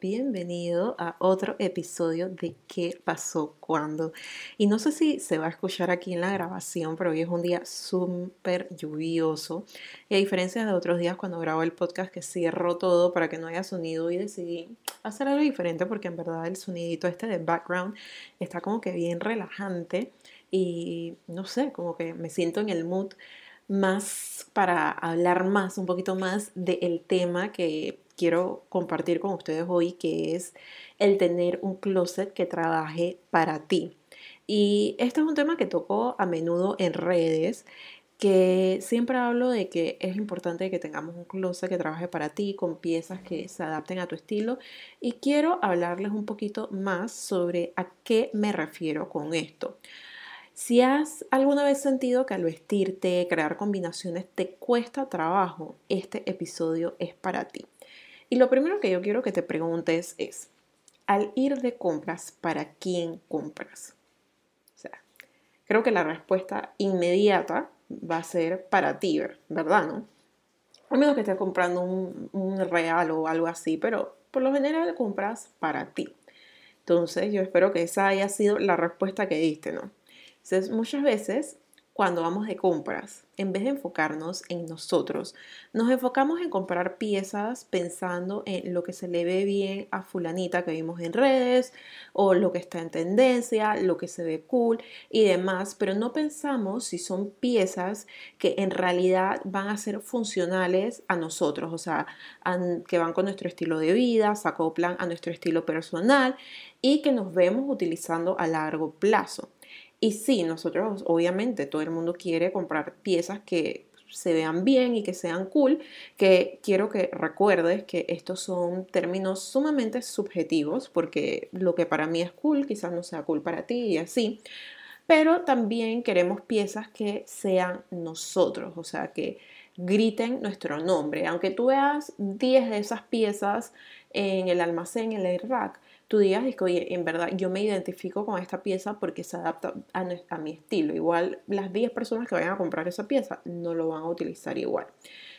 bienvenido a otro episodio de ¿Qué pasó cuando? Y no sé si se va a escuchar aquí en la grabación, pero hoy es un día súper lluvioso. Y a diferencia de otros días cuando grabo el podcast que cierro todo para que no haya sonido y decidí hacer algo diferente porque en verdad el sonidito este de background está como que bien relajante y no sé, como que me siento en el mood más para hablar más, un poquito más del tema que quiero compartir con ustedes hoy, que es el tener un closet que trabaje para ti. Y este es un tema que toco a menudo en redes, que siempre hablo de que es importante que tengamos un closet que trabaje para ti, con piezas que se adapten a tu estilo. Y quiero hablarles un poquito más sobre a qué me refiero con esto. Si has alguna vez sentido que al vestirte, crear combinaciones te cuesta trabajo, este episodio es para ti. Y lo primero que yo quiero que te preguntes es, al ir de compras, ¿para quién compras? O sea, creo que la respuesta inmediata va a ser para ti, ¿verdad? ¿No? A menos que estés comprando un, regalo o algo así, pero por lo general compras para ti. Entonces, yo espero que esa haya sido la respuesta que diste, ¿no? Entonces, muchas veces cuando vamos de compras, en vez de enfocarnos en nosotros, nos enfocamos en comprar piezas pensando en lo que se le ve bien a fulanita que vimos en redes o lo que está en tendencia, lo que se ve cool y demás, pero no pensamos si son piezas que en realidad van a ser funcionales a nosotros, o sea, que van con nuestro estilo de vida, se acoplan a nuestro estilo personal y que nos vemos utilizando a largo plazo. Y sí, nosotros obviamente todo el mundo quiere comprar piezas que se vean bien y que sean cool, que quiero que recuerdes que estos son términos sumamente subjetivos, porque lo que para mí es cool quizás no sea cool para ti y así, pero también queremos piezas que sean nosotros, o sea, que griten nuestro nombre. Aunque tú veas 10 de esas piezas en el almacén, en el rack, tú digas que, oye, en verdad yo me identifico con esta pieza porque se adapta a, mi estilo. Igual las 10 personas que vayan a comprar esa pieza no lo van a utilizar igual.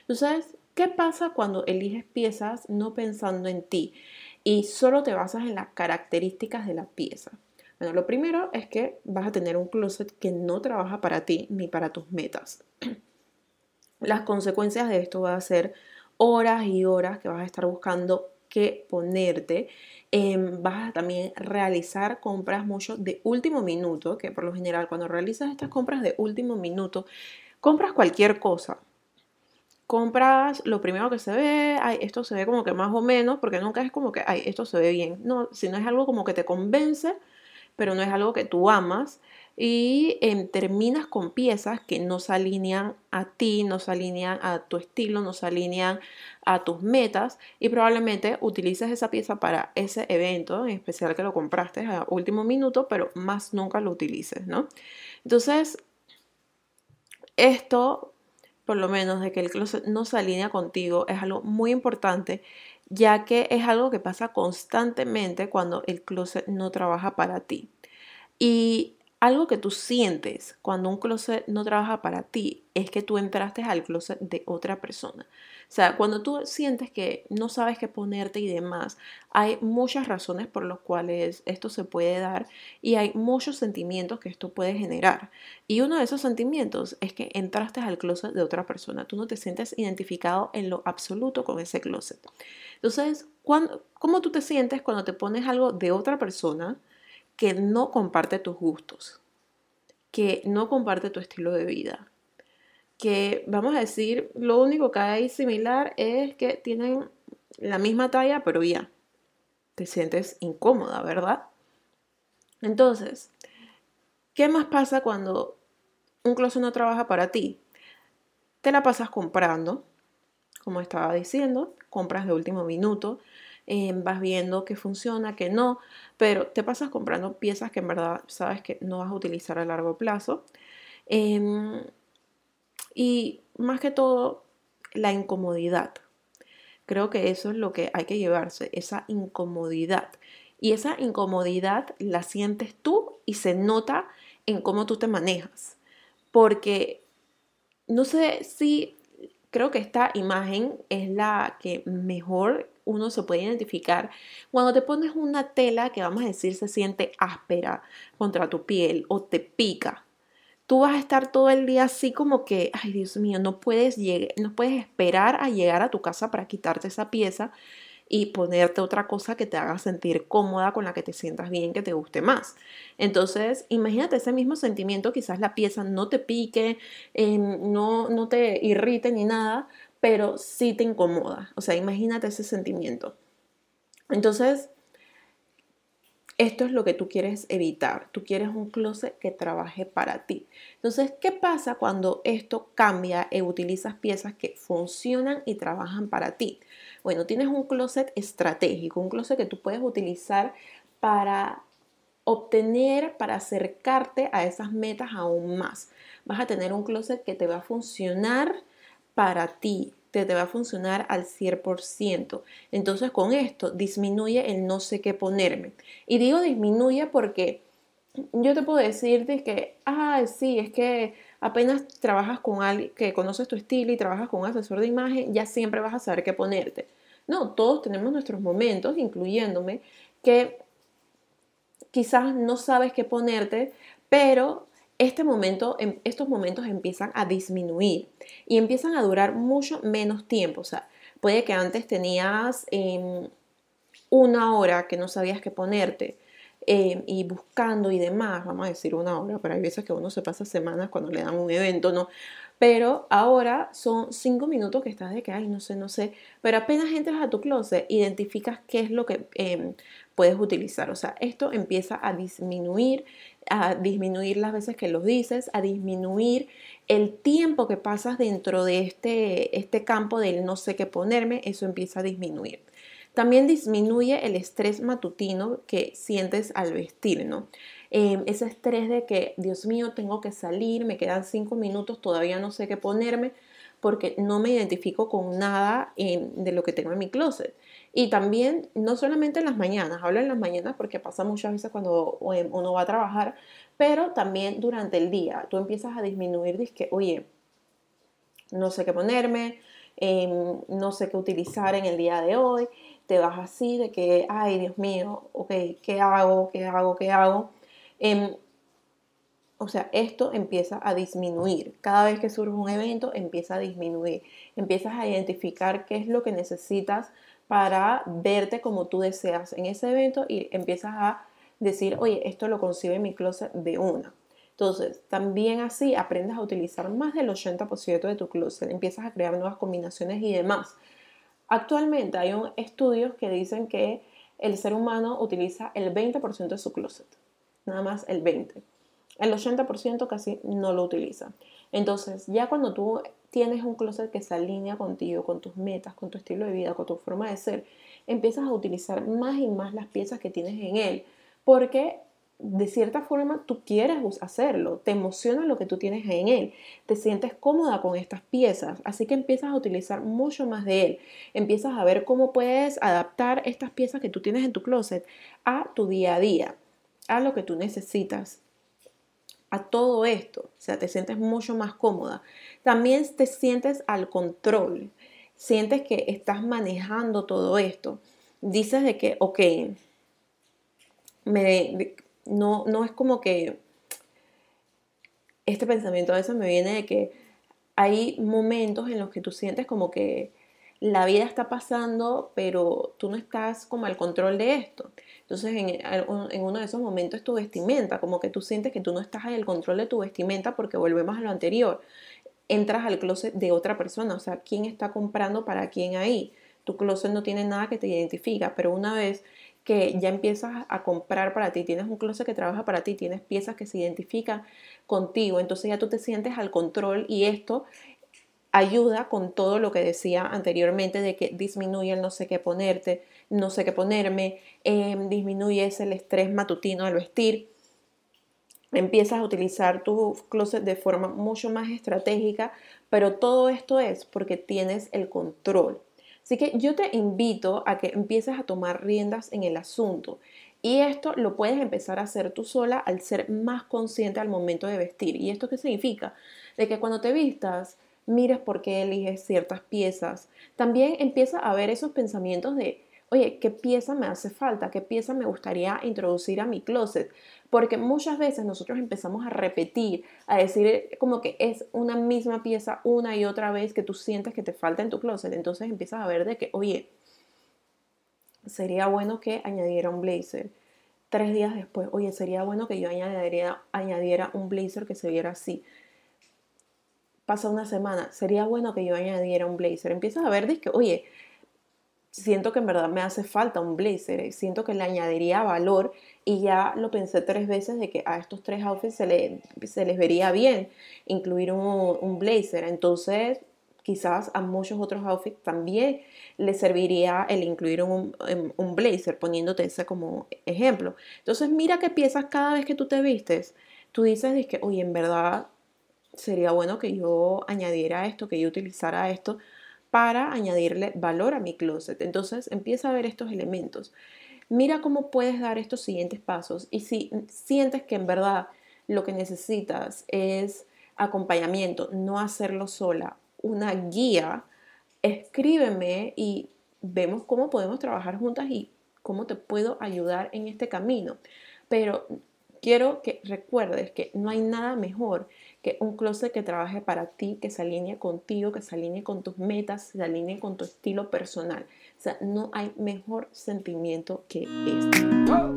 Entonces, ¿qué pasa cuando eliges piezas no pensando en ti y solo te basas en las características de la pieza? Bueno, lo primero es que vas a tener un closet que no trabaja para ti ni para tus metas. Las consecuencias de esto va a ser horas y horas que vas a estar buscando qué ponerte Em, vas a también realizar compras mucho de último minuto, que por lo general cuando realizas estas compras de último minuto, compras cualquier cosa. Compras lo primero que se ve, ay, esto se ve como que más o menos, porque nunca es como que, ay, esto se ve bien. No, si no es algo como que te convence, pero no es algo que tú amas, y em, terminas con piezas que no se alinean a ti, no se alinean a tu estilo, no se alinean a tus metas y probablemente utilices esa pieza para ese evento, en especial que lo compraste a último minuto, pero más nunca lo utilices, ¿no? Entonces, esto, por lo menos de que el closet no se alinea contigo, es algo muy importante ya que es algo que pasa constantemente cuando el closet no trabaja para ti. Y algo que tú sientes cuando un closet no trabaja para ti es que tú entraste al closet de otra persona. O sea, cuando tú sientes que no sabes qué ponerte y demás, hay muchas razones por las cuales esto se puede dar y hay muchos sentimientos que esto puede generar. Y uno de esos sentimientos es que entraste al closet de otra persona. Tú no te sientes identificado en lo absoluto con ese closet. Entonces, ¿cómo tú te sientes cuando te pones algo de otra persona? Que no comparte tus gustos, que no comparte tu estilo de vida, que vamos a decir, lo único que hay similar es que tienen la misma talla, pero ya, te sientes incómoda, ¿verdad? Entonces, ¿qué más pasa cuando un closet no trabaja para ti? Te la pasas comprando, como estaba diciendo, compras de último minuto, Em, vas viendo que funciona, que no, pero te pasas comprando piezas que en verdad sabes que no vas a utilizar a largo plazo. Em, y más que todo, la incomodidad. Creo que eso es lo que hay que llevarse, esa incomodidad. Y esa incomodidad la sientes tú y se nota en cómo tú te manejas. Porque no sé si creo que esta imagen es la que mejor uno se puede identificar cuando te pones una tela que vamos a decir se siente áspera contra tu piel o te pica. Tú vas a estar todo el día así como que, ay Dios mío, no puedes, no puedes esperar a llegar a tu casa para quitarte esa pieza y ponerte otra cosa que te haga sentir cómoda, con la que te sientas bien, que te guste más. Entonces, imagínate ese mismo sentimiento, quizás la pieza no te pique, em, no, no te irrite ni nada, pero sí te incomoda. O sea, imagínate ese sentimiento. Entonces, esto es lo que tú quieres evitar. Tú quieres un closet que trabaje para ti. Entonces, ¿qué pasa cuando esto cambia e utilizas piezas que funcionan y trabajan para ti? Bueno, tienes un closet estratégico, un closet que tú puedes utilizar para obtener, para acercarte a esas metas aún más. Vas a tener un closet que te va a funcionar para ti, te, te va a funcionar al 100%. Entonces con esto disminuye el no sé qué ponerme. Y digo disminuye porque yo te puedo decir que, ah, sí, es que apenas trabajas con alguien que conoces tu estilo y trabajas con un asesor de imagen, ya siempre vas a saber qué ponerte. No, todos tenemos nuestros momentos, incluyéndome, que quizás no sabes qué ponerte, pero este momento, em, estos momentos empiezan a disminuir y empiezan a durar mucho menos tiempo. O sea, puede que antes tenías em, una hora que no sabías qué ponerte em, y buscando y demás, vamos a decir una hora, pero hay veces que uno se pasa semanas cuando le dan un evento, ¿no? Pero ahora son cinco minutos que estás de que, ay, no sé, no sé. Pero apenas entras a tu closet, identificas qué es lo que puedes utilizar. O sea, esto empieza a disminuir, a disminuir las veces que lo dices, a disminuir el tiempo que pasas dentro de este, este campo del no sé qué ponerme. Eso empieza a disminuir. También disminuye el estrés matutino que sientes al vestir, ¿no? Em, ese estrés de que, Dios mío, tengo que salir, me quedan cinco minutos, todavía no sé qué ponerme, porque no me identifico con nada em, de lo que tengo en mi closet. Y también, no solamente en las mañanas, hablo en las mañanas porque pasa muchas veces cuando em, uno va a trabajar, pero también durante el día. Tú empiezas a disminuir, dices que, oye, no sé qué ponerme, no sé qué utilizar en el día de hoy. Te vas así de que, ay, Dios mío, ok, ¿qué hago? ¿Qué hago? ¿Qué hago? Em, o sea, esto empieza a disminuir. Cada vez que surge un evento, empieza a disminuir. Empiezas a identificar qué es lo que necesitas para verte como tú deseas en ese evento y empiezas a decir, oye, esto lo consigo en mi closet de una. Entonces, también así aprendes a utilizar más del 80% de tu closet, empiezas a crear nuevas combinaciones y demás. Actualmente hay estudios que dicen que el ser humano utiliza el 20% de su closet nada más el 20%. El 80% casi no lo utiliza. Entonces, ya cuando tú tienes un closet que se alinea contigo, con tus metas, con tu estilo de vida, con tu forma de ser, empiezas a utilizar más y más las piezas que tienes en él, porque de cierta forma tú quieres hacerlo, te emociona lo que tú tienes en él, te sientes cómoda con estas piezas, así que empiezas a utilizar mucho más de él, empiezas a ver cómo puedes adaptar estas piezas que tú tienes en tu closet a tu día a día a lo que tú necesitas, a todo esto, o sea, te sientes mucho más cómoda. También te sientes al control, sientes que estás manejando todo esto. Dices de que, ok, me, no, no es como que este pensamiento a veces me viene de que hay momentos en los que tú sientes como que la vida está pasando, pero tú no estás como al control de esto. Entonces, en, uno de esos momentos tu vestimenta, como que tú sientes que tú no estás en el control de tu vestimenta porque volvemos a lo anterior. Entras al closet de otra persona, o sea, ¿quién está comprando para quién ahí? Tu closet no tiene nada que te identifica, pero una vez que ya empiezas a comprar para ti, tienes un closet que trabaja para ti, tienes piezas que se identifican contigo, entonces ya tú te sientes al control y esto ayuda con todo lo que decía anteriormente de que disminuye el no sé qué ponerte, no sé qué ponerme, eh, disminuye el estrés matutino al vestir. Empiezas a utilizar tu closet de forma mucho más estratégica, pero todo esto es porque tienes el control. Así que yo te invito a que empieces a tomar riendas en el asunto. Y esto lo puedes empezar a hacer tú sola al ser más consciente al momento de vestir. ¿Y esto qué significa? De que cuando te vistas, mires por qué eliges ciertas piezas. También empieza a ver esos pensamientos de, oye, ¿qué pieza me hace falta? ¿Qué pieza me gustaría introducir a mi closet? Porque muchas veces nosotros empezamos a repetir, a decir como que es una misma pieza una y otra vez que tú sientes que te falta en tu closet. Entonces empiezas a ver de que, oye, sería bueno que añadiera un blazer. Tres días después, oye, sería bueno que yo añadiera, añadiera un blazer que se viera así. Pasa una semana, sería bueno que yo añadiera un blazer. Empiezas a ver que, oye, siento que en verdad me hace falta un blazer, eh, siento que le añadiría valor y ya lo pensé tres veces de que a estos tres outfits se, se les vería bien incluir un, blazer. Entonces, quizás a muchos otros outfits también les serviría el incluir un, un, blazer, poniéndote ese como ejemplo. Entonces, mira qué piezas cada vez que tú te vistes. Tú dices que, oye, en verdad sería bueno que yo añadiera esto, que yo utilizara esto para añadirle valor a mi closet. Entonces empieza a ver estos elementos. Mira cómo puedes dar estos siguientes pasos y si sientes que en verdad lo que necesitas es acompañamiento, no hacerlo sola, una guía, escríbeme y vemos cómo podemos trabajar juntas y cómo te puedo ayudar en este camino. Pero quiero que recuerdes que no hay nada mejor que un closet que trabaje para ti, que se alinee contigo, que se alinee con tus metas, se alinee con tu estilo personal. O sea, no hay mejor sentimiento que este.